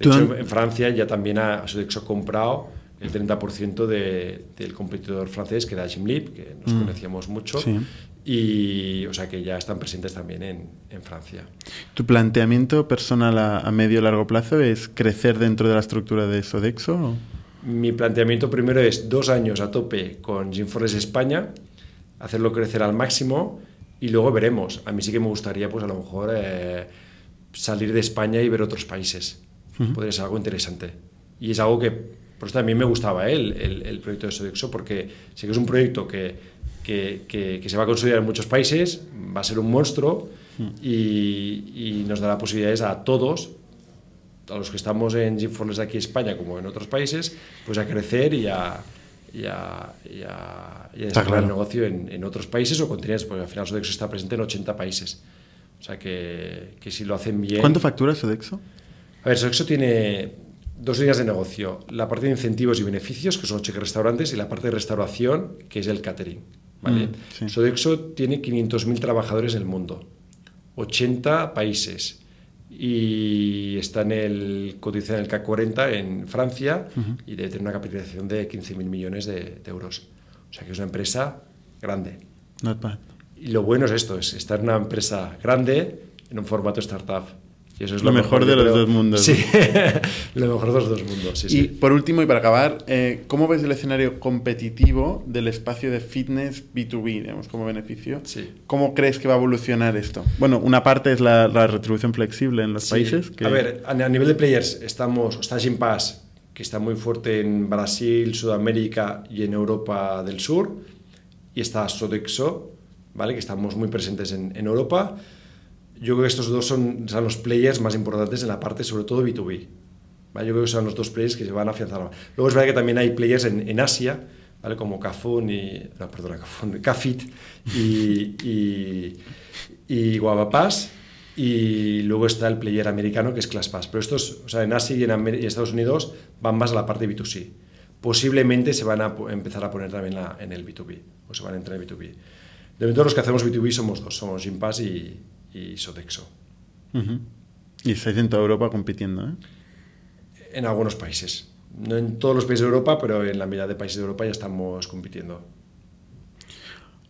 De hecho, en Francia ya también ha Sodexo comprado el 30% de, del competidor francés, que era Gymlib, que nos mm. conocíamos mucho. Y, o sea, que ya están presentes también en, en Francia. ¿Tu planteamiento personal a, a medio largo plazo es crecer dentro de la estructura de Sodexo? Mi planteamiento primero es dos años a tope con Gymforce España, hacerlo crecer al máximo y luego veremos. A mí sí que me gustaría, pues a lo mejor, eh, salir de España y ver otros países. Podría ser algo interesante. Y es algo que, por eso también me gustaba ¿eh? el, el, proyecto de Sodexo, porque sé que es un proyecto que, que, que, se va a consolidar en muchos países, va a ser un monstruo y, y, nos dará posibilidades a todos, a los que estamos en GeForce aquí en España como en otros países, pues a crecer y a y a, y a, el negocio en, en, otros países o continentes, porque al final Sodexo está presente en 80 países. O sea que, que si lo hacen bien... ¿Cuánto factura Sodexo? A ver, Sodexo tiene dos líneas de negocio. La parte de incentivos y beneficios, que son los cheques restaurantes, y la parte de restauración, que es el catering. ¿vale? Mm, Sodexo tiene 500.000 trabajadores en el mundo, 80 países y está en el cotizado en el CAC 40 en Francia y debe tener una capitalización de 15.000 millones de, euros. O sea que es una empresa grande. Not bad. Y lo bueno es esto, es estar en una empresa grande en un formato startup. Y eso es lo, mejor, de los dos mundos. Sí, lo mejor de los dos mundos. y por último, y para acabar, eh, ¿cómo ves el escenario competitivo del espacio de fitness B2B, digamos, como beneficio? Sí. ¿Cómo crees que va a evolucionar esto? Bueno, una parte es la, retribución flexible en los países. A ver, a, nivel de players, estamos, está Gympass, que está muy fuerte en Brasil, Sudamérica y en Europa del Sur, y está Sodexo, ¿vale? que estamos muy presentes en, en Europa yo creo que estos dos son, son, los players más importantes en la parte, sobre todo B2B. ¿vale? Yo creo que son los dos players que se van a afianzar. Luego es verdad que también hay players en, en Asia, ¿vale? como Cafun y. No, perdona, Cafun, Cafit y, y, y. Y luego está el player americano que es ClassPass. Pero estos, o sea, en Asia y en, Estados Unidos van más a la parte B2C. Posiblemente se van a empezar a poner también la, en el B2B, o se van a entrar en el B2B. De momento los que hacemos B2B somos dos, somos Gympass y, y Sodexo. Y estáis en toda Europa compitiendo, ¿eh? En algunos países. No en todos los países de Europa, pero en la mitad de países de Europa ya estamos compitiendo.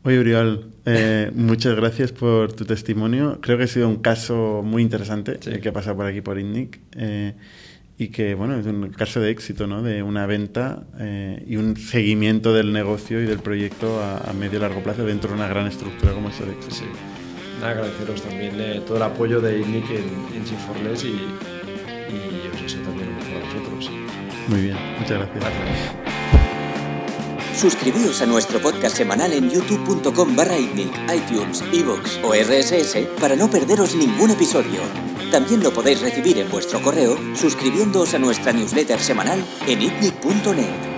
Oye, Uriol, eh, muchas gracias por tu testimonio. Creo que ha sido un caso muy interesante el que ha pasado por aquí por INNIC. Eh, y que, bueno, es un caso de éxito, ¿no? De una venta y un seguimiento del negocio y del proyecto a, medio y largo plazo dentro de una gran estructura como Sodexo. Sí agradeceros también eh, todo el apoyo de INNIC en, en G4LES y, y os deseo también lo mejor a vosotros. Muy bien, muchas gracias. gracias. Suscribíos a nuestro podcast semanal en youtube.com barra iTunes, iVoox o RSS para no perderos ningún episodio. También lo podéis recibir en vuestro correo suscribiéndoos a nuestra newsletter semanal en itnic.net.